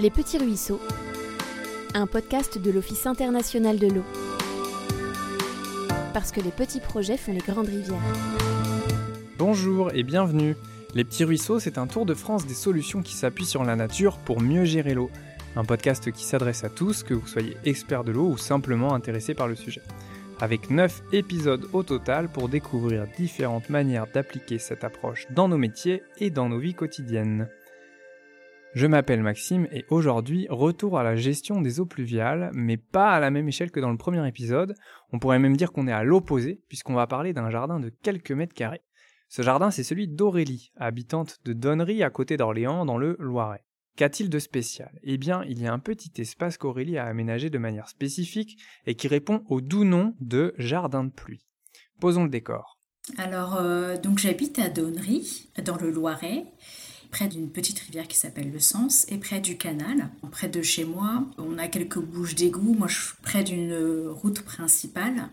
Les Petits Ruisseaux, un podcast de l'Office international de l'eau. Parce que les petits projets font les grandes rivières. Bonjour et bienvenue. Les Petits Ruisseaux, c'est un tour de France des solutions qui s'appuient sur la nature pour mieux gérer l'eau. Un podcast qui s'adresse à tous, que vous soyez expert de l'eau ou simplement intéressé par le sujet. Avec 9 épisodes au total pour découvrir différentes manières d'appliquer cette approche dans nos métiers et dans nos vies quotidiennes. Je m'appelle Maxime et aujourd'hui, retour à la gestion des eaux pluviales, mais pas à la même échelle que dans le premier épisode. On pourrait même dire qu'on est à l'opposé, puisqu'on va parler d'un jardin de quelques mètres carrés. Ce jardin, c'est celui d'Aurélie, habitante de Donnery à côté d'Orléans dans le Loiret. Qu'a-t-il de spécial? Eh bien, il y a un petit espace qu'Aurélie a aménagé de manière spécifique et qui répond au doux nom de jardin de pluie. Posons le décor. Alors, euh, donc j'habite à Donnery, dans le Loiret près d'une petite rivière qui s'appelle le Sens et près du canal. Près de chez moi, on a quelques bouches d'égout. Moi, je suis près d'une route principale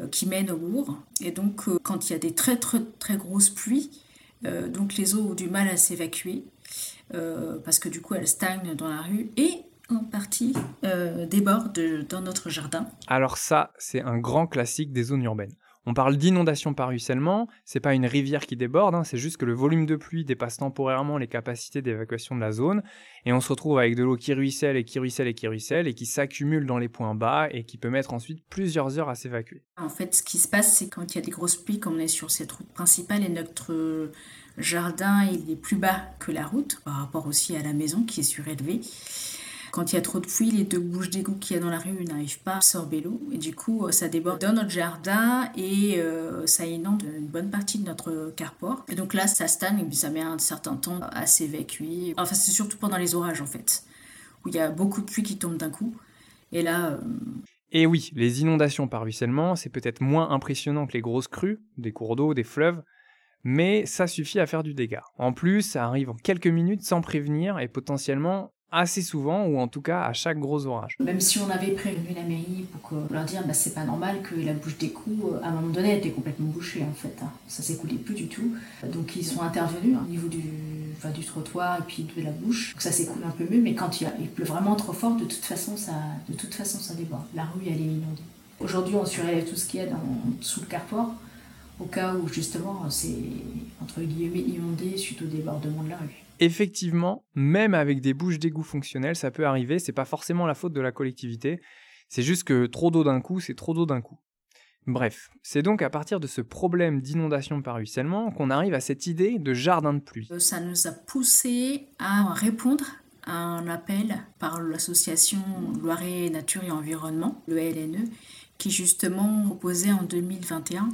euh, qui mène au bourg. Et donc, euh, quand il y a des très très très grosses pluies, euh, donc les eaux ont du mal à s'évacuer parce que du coup, elles stagnent dans la rue et en partie débordent dans notre jardin. Alors ça, c'est un grand classique des zones urbaines. On parle d'inondation par ruissellement, c'est pas une rivière qui déborde, hein, c'est juste que le volume de pluie dépasse temporairement les capacités d'évacuation de la zone, et on se retrouve avec de l'eau qui ruisselle et qui ruisselle et qui ruisselle, et qui s'accumule dans les points bas, et qui peut mettre ensuite plusieurs heures à s'évacuer. En fait, ce qui se passe, c'est quand il y a des grosses pluies, comme on est sur cette route principale, et notre jardin il est plus bas que la route, par rapport aussi à la maison qui est surélevée. Quand il y a trop de pluie, les deux bouches d'égout qu'il y a dans la rue n'arrivent pas à absorber l'eau. Et du coup, euh, ça déborde dans notre jardin et euh, ça inonde une bonne partie de notre carport. Et donc là, ça stagne ça met un certain temps à s'évacuer. Enfin, c'est surtout pendant les orages en fait, où il y a beaucoup de pluie qui tombe d'un coup. Et là. Euh, et oui, les inondations par ruissellement, c'est peut-être moins impressionnant que les grosses crues, des cours d'eau, des fleuves, mais ça suffit à faire du dégât. En plus, ça arrive en quelques minutes sans prévenir et potentiellement assez souvent, ou en tout cas à chaque gros orage. Même si on avait prévenu la mairie pour leur dire bah, c'est pas normal que la bouche des coups, à un moment donné, était complètement bouchée en fait. Hein. Ça s'écoulait plus du tout. Donc ils sont intervenus au niveau du, enfin, du trottoir et puis de la bouche. Donc ça s'écoule un peu mieux, mais quand il, pleut vraiment trop fort, de toute façon ça, de toute façon, ça déborde. La rue elle est inondée. Aujourd'hui on surélève tout ce qu'il y a sous le carport au cas où justement c'est entre guillemets inondé suite au débordement de la rue. Effectivement, même avec des bouches d'égout fonctionnelles, ça peut arriver, c'est pas forcément la faute de la collectivité, c'est juste que trop d'eau d'un coup, c'est trop d'eau d'un coup. Bref, c'est donc à partir de ce problème d'inondation par ruissellement qu'on arrive à cette idée de jardin de pluie. Ça nous a poussé à répondre à un appel par l'association Loiret Nature et Environnement, le LNE, qui justement proposait en 2021,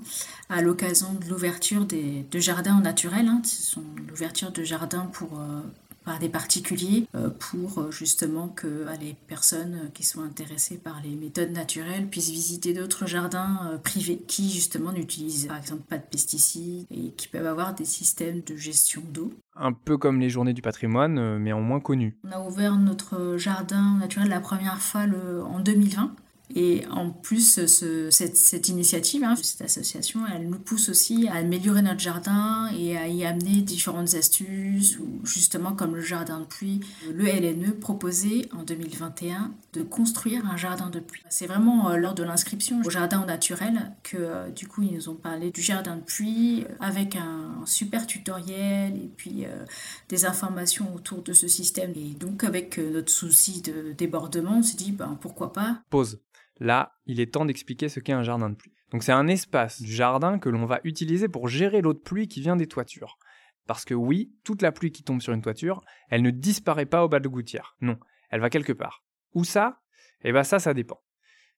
à l'occasion de l'ouverture de jardins naturels, hein, ce sont l'ouverture de jardins pour, euh, par des particuliers, euh, pour euh, justement que les personnes qui sont intéressées par les méthodes naturelles puissent visiter d'autres jardins privés qui justement n'utilisent par exemple pas de pesticides et qui peuvent avoir des systèmes de gestion d'eau. Un peu comme les journées du patrimoine, mais en moins connu. On a ouvert notre jardin naturel la première fois le, en 2020 et en plus, cette, initiative, hein, cette association, elle nous pousse aussi à améliorer notre jardin et à y amener différentes astuces, ou justement comme le jardin de pluie. Le LNE proposait en 2021 de construire un jardin de pluie. C'est vraiment euh, lors de l'inscription au jardin naturel que euh, du coup ils nous ont parlé du jardin de pluie avec un super tutoriel et puis euh, des informations autour de ce système. Et donc avec notre souci de débordement, on s'est dit ben, pourquoi pas. Pause. Là, il est temps d'expliquer ce qu'est un jardin de pluie. Donc c'est un espace du jardin que l'on va utiliser pour gérer l'eau de pluie qui vient des toitures. Parce que oui, toute la pluie qui tombe sur une toiture, elle ne disparaît pas au bas de gouttière. Non, elle va quelque part. Où ça? Eh bien ça, ça dépend.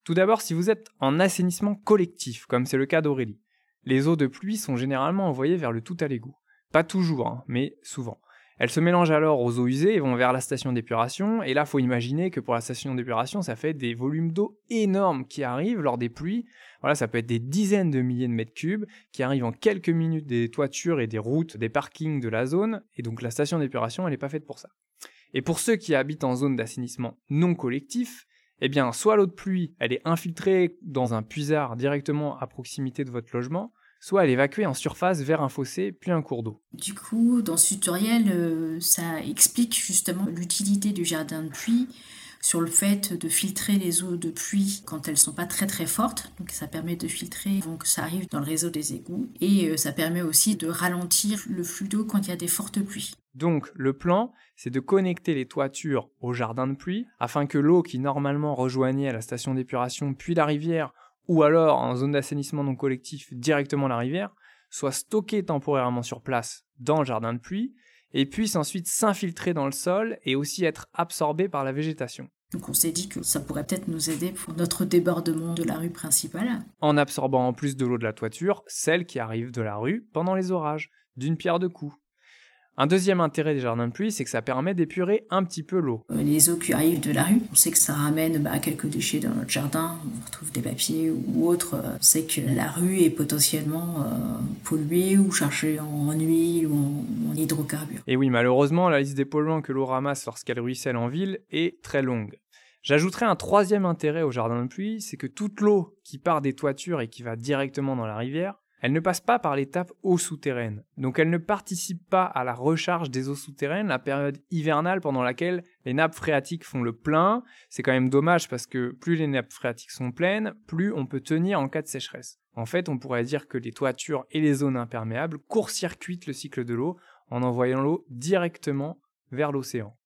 Tout d'abord, si vous êtes en assainissement collectif, comme c'est le cas d'Aurélie, les eaux de pluie sont généralement envoyées vers le tout à l'égout. Pas toujours, hein, mais souvent. Elles se mélangent alors aux eaux usées et vont vers la station d'épuration. Et là, faut imaginer que pour la station d'épuration, ça fait des volumes d'eau énormes qui arrivent lors des pluies. Voilà, ça peut être des dizaines de milliers de mètres cubes qui arrivent en quelques minutes des toitures et des routes, des parkings de la zone. Et donc la station d'épuration, elle n'est pas faite pour ça. Et pour ceux qui habitent en zone d'assainissement non collectif, eh bien, soit l'eau de pluie, elle est infiltrée dans un puisard directement à proximité de votre logement, soit à l'évacuer en surface vers un fossé puis un cours d'eau. Du coup, dans ce tutoriel, euh, ça explique justement l'utilité du jardin de pluie sur le fait de filtrer les eaux de pluie quand elles sont pas très très fortes. Donc ça permet de filtrer avant que ça arrive dans le réseau des égouts et euh, ça permet aussi de ralentir le flux d'eau quand il y a des fortes pluies. Donc le plan, c'est de connecter les toitures au jardin de pluie afin que l'eau qui normalement rejoignait la station d'épuration puis la rivière ou alors en zone d'assainissement non collectif directement la rivière soit stockée temporairement sur place dans le jardin de pluie et puisse ensuite s'infiltrer dans le sol et aussi être absorbée par la végétation. Donc on s'est dit que ça pourrait peut-être nous aider pour notre débordement de la rue principale. En absorbant en plus de l'eau de la toiture, celle qui arrive de la rue pendant les orages, d'une pierre deux coups. Un deuxième intérêt des jardins de pluie, c'est que ça permet d'épurer un petit peu l'eau. Euh, les eaux qui arrivent de la rue, on sait que ça ramène bah, quelques déchets dans notre jardin, on retrouve des papiers ou autres. Euh, on sait que la rue est potentiellement euh, polluée ou chargée en huile ou en, hydrocarbures. Et oui, malheureusement, la liste des polluants que l'eau ramasse lorsqu'elle ruisselle en ville est très longue. J'ajouterai un troisième intérêt au jardin de pluie, c'est que toute l'eau qui part des toitures et qui va directement dans la rivière elle ne passe pas par l'étape eau souterraine, donc elle ne participe pas à la recharge des eaux souterraines, la période hivernale pendant laquelle les nappes phréatiques font le plein. C'est quand même dommage parce que plus les nappes phréatiques sont pleines, plus on peut tenir en cas de sécheresse. En fait, on pourrait dire que les toitures et les zones imperméables court-circuitent le cycle de l'eau en envoyant l'eau directement vers l'océan.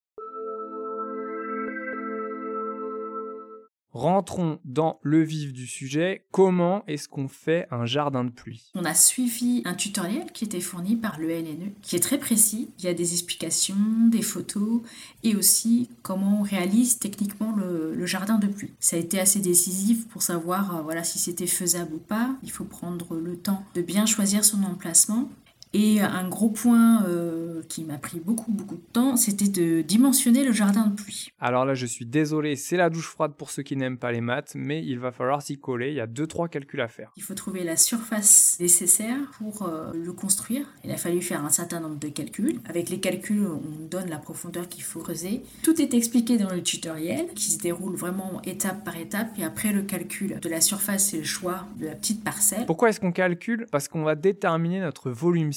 Rentrons dans le vif du sujet. Comment est-ce qu'on fait un jardin de pluie? On a suivi un tutoriel qui était fourni par le LNE, qui est très précis. Il y a des explications, des photos et aussi comment on réalise techniquement le, jardin de pluie. Ça a été assez décisif pour savoir euh, voilà, si c'était faisable ou pas. Il faut prendre le temps de bien choisir son emplacement et un gros point euh, qui m'a pris beaucoup beaucoup de temps, c'était de dimensionner le jardin de pluie. Alors là, je suis désolé, c'est la douche froide pour ceux qui n'aiment pas les maths, mais il va falloir s'y coller, il y a deux trois calculs à faire. Il faut trouver la surface nécessaire pour euh, le construire. Il a fallu faire un certain nombre de calculs. Avec les calculs, on donne la profondeur qu'il faut creuser. Tout est expliqué dans le tutoriel qui se déroule vraiment étape par étape et après le calcul de la surface et le choix de la petite parcelle. Pourquoi est-ce qu'on calcule? Parce qu'on va déterminer notre volume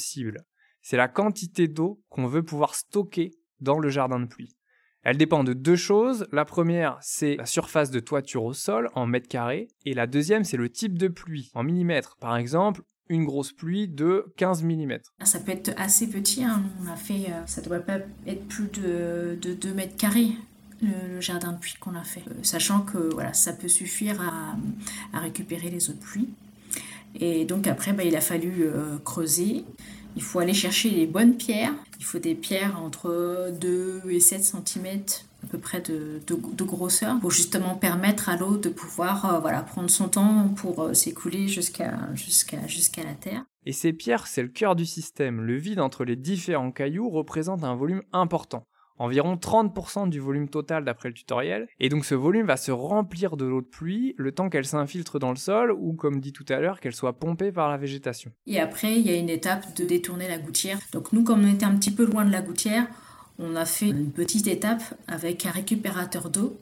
c'est la quantité d'eau qu'on veut pouvoir stocker dans le jardin de pluie. Elle dépend de deux choses. La première, c'est la surface de toiture au sol en mètres carrés. Et la deuxième, c'est le type de pluie en millimètres. Par exemple, une grosse pluie de 15 mm. Ça peut être assez petit. Hein. On a fait, euh, ça devrait pas être plus de, 2 mètres carrés. Le, jardin de pluie qu'on a fait, euh, sachant que voilà, ça peut suffire à, récupérer les eaux de pluie. Et donc après, bah, il a fallu euh, creuser. Il faut aller chercher les bonnes pierres. Il faut des pierres entre 2 et 7 cm à peu près de, grosseur pour justement permettre à l'eau de pouvoir euh, voilà, prendre son temps pour euh, s'écouler jusqu'à jusqu'à jusqu'à la terre. Et ces pierres, c'est le cœur du système. Le vide entre les différents cailloux représente un volume important environ 30% du volume total d'après le tutoriel, et donc ce volume va se remplir de l'eau de pluie le temps qu'elle s'infiltre dans le sol ou comme dit tout à l'heure qu'elle soit pompée par la végétation. Et après il y a une étape de détourner la gouttière. Donc nous comme on était un petit peu loin de la gouttière, on a fait une petite étape avec un récupérateur d'eau.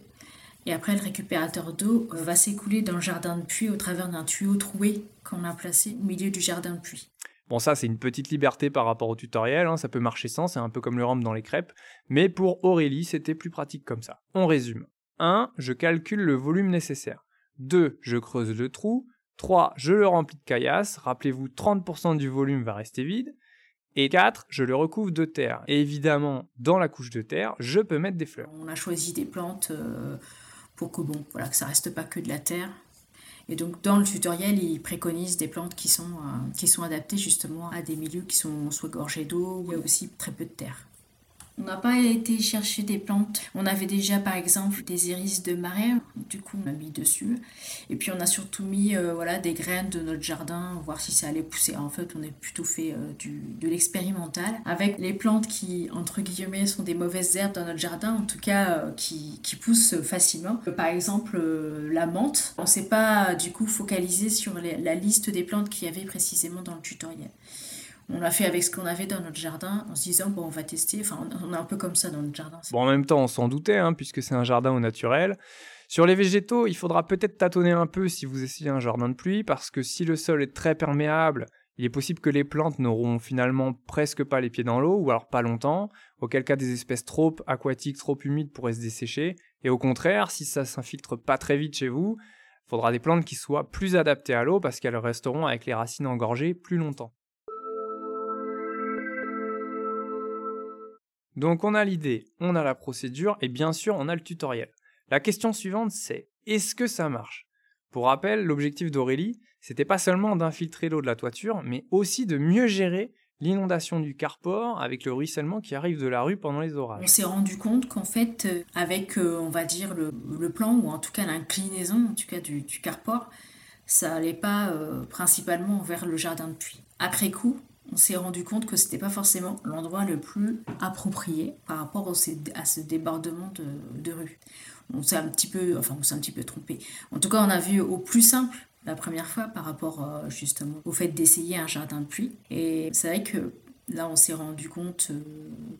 Et après, le récupérateur d'eau va s'écouler dans le jardin de pluie au travers d'un tuyau troué qu'on a placé au milieu du jardin de pluie. Bon, ça, c'est une petite liberté par rapport au tutoriel, hein, ça peut marcher sans, c'est un peu comme le rhum dans les crêpes, mais pour Aurélie, c'était plus pratique comme ça. On résume. 1. Je calcule le volume nécessaire. 2. Je creuse le trou. 3. Je le remplis de caillasse. Rappelez-vous, 30% du volume va rester vide. Et 4. Je le recouvre de terre. Et évidemment, dans la couche de terre, je peux mettre des fleurs. On a choisi des plantes euh, pour que, bon, voilà, que ça reste pas que de la terre. Et donc dans le tutoriel, il préconise des plantes qui sont, euh, qui sont adaptées justement à des milieux qui sont soit gorgés d'eau, a aussi très peu de terre. On n'a pas été chercher des plantes. On avait déjà par exemple des iris de marais, du coup on a mis dessus. Et puis on a surtout mis euh, voilà, des graines de notre jardin, voir si ça allait pousser. En fait on a plutôt fait euh, du, de l'expérimental avec les plantes qui entre guillemets sont des mauvaises herbes dans notre jardin, en tout cas euh, qui, qui, poussent facilement. Par exemple la menthe. On ne s'est pas du coup focalisé sur la liste des plantes qu'il y avait précisément dans le tutoriel on l'a fait avec ce qu'on avait dans notre jardin en se disant bon on va tester. Enfin on est un peu comme ça dans notre jardin. Bon en même temps on s'en doutait hein, puisque c'est un jardin au naturel. Sur les végétaux il faudra peut-être tâtonner un peu si vous essayez un jardin de pluie parce que si le sol est très perméable Il est possible que les plantes n'auront finalement presque pas les pieds dans l'eau, ou alors pas longtemps, auquel cas des espèces trop aquatiques, trop humides pourraient se dessécher, et au contraire, si ça s'infiltre pas très vite chez vous, il faudra des plantes qui soient plus adaptées à l'eau parce qu'elles resteront avec les racines engorgées plus longtemps. Donc on a l'idée, on a la procédure et bien sûr on a le tutoriel. La question suivante c'est est-ce que ça marche? Pour rappel, l'objectif d'Aurélie, c'était pas seulement d'infiltrer l'eau de la toiture, mais aussi de mieux gérer l'inondation du carport avec le ruissellement qui arrive de la rue pendant les orages. On s'est rendu compte qu'en fait, euh, avec, euh, on va dire, le, plan, ou en tout cas l'inclinaison en tout cas du, carport, ça n'allait pas euh, principalement vers le jardin de puits. Après coup, on s'est rendu compte que c'était pas forcément l'endroit le plus approprié par rapport à ce débordement de, rue. On s'est un petit peu, enfin on s'est un petit peu trompé. En tout cas, on a vu au plus simple la première fois par rapport euh, justement au fait d'essayer un jardin de pluie. Et c'est vrai que là, on s'est rendu compte euh,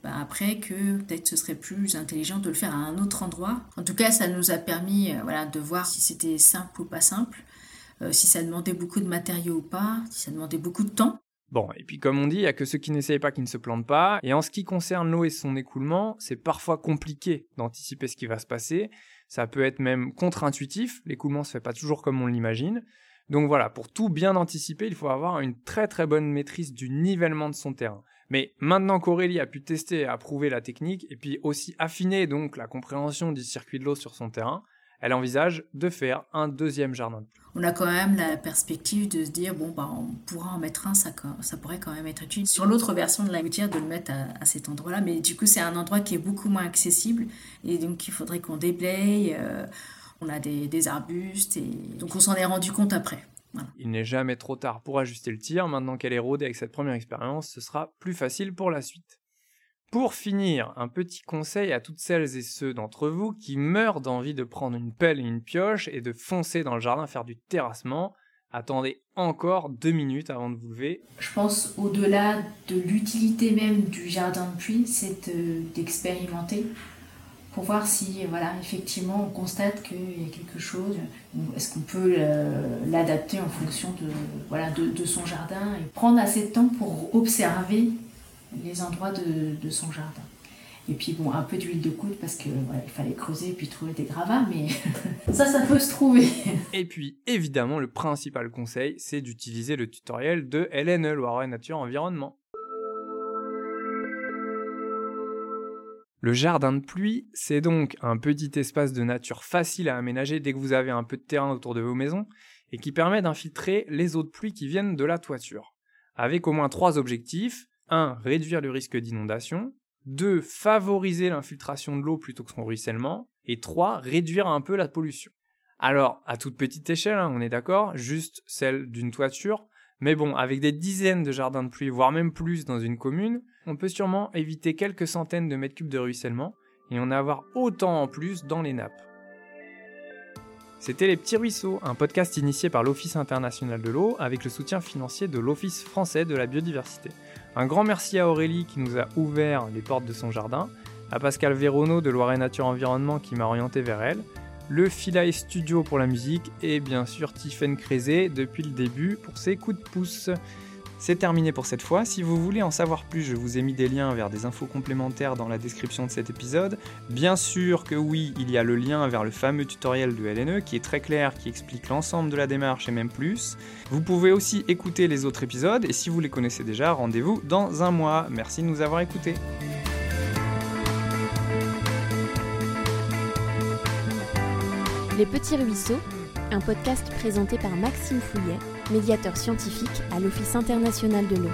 bah, après que peut-être ce serait plus intelligent de le faire à un autre endroit. En tout cas, ça nous a permis euh, voilà, de voir si c'était simple ou pas simple, si ça demandait beaucoup de matériaux ou pas, si ça demandait beaucoup de temps. Bon, et puis comme on dit, il n'y a que ceux qui n'essayent pas qui ne se plantent pas. Et en ce qui concerne l'eau et son écoulement, c'est parfois compliqué d'anticiper ce qui va se passer. Ça peut être même contre-intuitif, l'écoulement se fait pas toujours comme on l'imagine. Donc voilà, pour tout bien anticiper, il faut avoir une très très bonne maîtrise du nivellement de son terrain. Mais maintenant qu'Aurélie a pu tester et approuver la technique, et puis aussi affiner donc la compréhension du circuit de l'eau sur son terrain, elle envisage de faire un deuxième jardin. On a quand même la perspective de se dire, bon, bah, on pourra en mettre un, ça, ça pourrait quand même être utile. Sur l'autre version de la gouttière, de le mettre à, cet endroit-là, mais du coup, c'est un endroit qui est beaucoup moins accessible, et donc il faudrait qu'on déblaye. Euh, on a des, arbustes, et donc on s'en est rendu compte après. Il n'est jamais trop tard pour ajuster le tir. Maintenant qu'elle est rodée avec cette première expérience, ce sera plus facile pour la suite. Pour finir, un petit conseil à toutes celles et ceux d'entre vous qui meurent d'envie de prendre une pelle et une pioche et de foncer dans le jardin faire du terrassement. Attendez encore deux minutes avant de vous lever. Je pense au-delà de l'utilité même du jardin de pluie, c'est d'expérimenter pour voir si voilà effectivement on constate qu'il y a quelque chose est-ce qu'on peut l'adapter en fonction de voilà de, de, son jardin et prendre assez de temps pour observer les endroits de, son jardin. Et puis bon, un peu d'huile de coude parce que il fallait creuser et puis trouver des gravats, mais ça, ça peut se trouver. et puis évidemment, le principal conseil, c'est d'utiliser le tutoriel de LNE, Nature Environnement. Le jardin de pluie, c'est donc un petit espace de nature facile à aménager dès que vous avez un peu de terrain autour de vos maisons et qui permet d'infiltrer les eaux de pluie qui viennent de la toiture. Avec au moins trois objectifs 1. Réduire le risque d'inondation. 2. Favoriser l'infiltration de l'eau plutôt que son ruissellement. Et 3. Réduire un peu la pollution. Alors, à toute petite échelle, hein, on est d'accord, juste celle d'une toiture, mais bon, avec des dizaines de jardins de pluie, voire même plus dans une commune, on peut sûrement éviter quelques centaines de mètres cubes de ruissellement et en avoir autant en plus dans les nappes. C'était Les Petits Ruisseaux, un podcast initié par l'Office international de l'eau avec le soutien financier de l'Office français de la biodiversité. Un grand merci à Aurélie qui nous a ouvert les portes de son jardin, à Pascal Véronneau de Loire Nature Environnement qui m'a orienté vers elle, le Philae Studio pour la musique et bien sûr Tiffen Crézé depuis le début pour ses coups de pouce. C'est terminé pour cette fois. Si vous voulez en savoir plus, je vous ai mis des liens vers des infos complémentaires dans la description de cet épisode. Bien sûr que oui, il y a le lien vers le fameux tutoriel de LNE qui est très clair, qui explique l'ensemble de la démarche et même plus. Vous pouvez aussi écouter les autres épisodes et si vous les connaissez déjà, rendez-vous dans un mois. Merci de nous avoir écoutés. Les petits ruisseaux, un podcast présenté par Maxime Fouillet médiateur scientifique à l'Office international de l'eau.